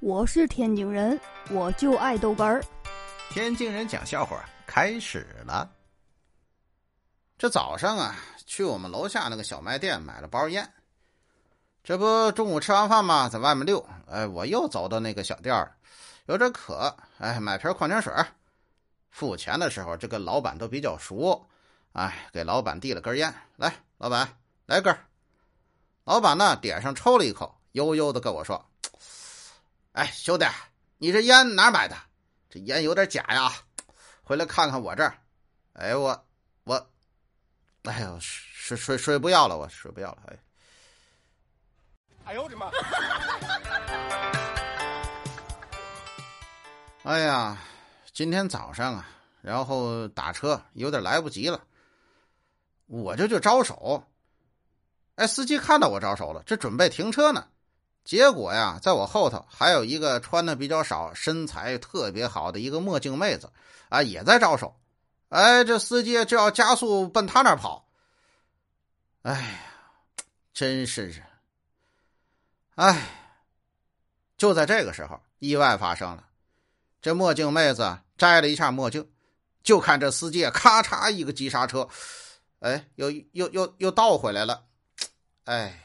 我是天津人，我就爱豆干儿。天津人讲笑话开始了。这早上啊，去我们楼下那个小卖店买了包烟。这不中午吃完饭嘛，在外面溜，哎，我又走到那个小店儿，有点渴，哎，买瓶矿泉水。付钱的时候，这个老板都比较熟，哎，给老板递了根烟，来，老板来根。老板呢，点上抽了一口，悠悠的跟我说。哎，兄弟，你这烟哪买的？这烟有点假呀！回来看看我这儿。哎，我我，哎呦，水水水不要了，我水不要了。哎，哎呦我的妈！哎呀，今天早上啊，然后打车有点来不及了，我这就招手。哎，司机看到我招手了，这准备停车呢。结果呀，在我后头还有一个穿的比较少、身材特别好的一个墨镜妹子，啊，也在招手。哎，这司机就要加速奔他那儿跑。哎呀，真是是。哎，就在这个时候，意外发生了。这墨镜妹子摘了一下墨镜，就看这司机咔嚓一个急刹车，哎，又又又又倒回来了。哎。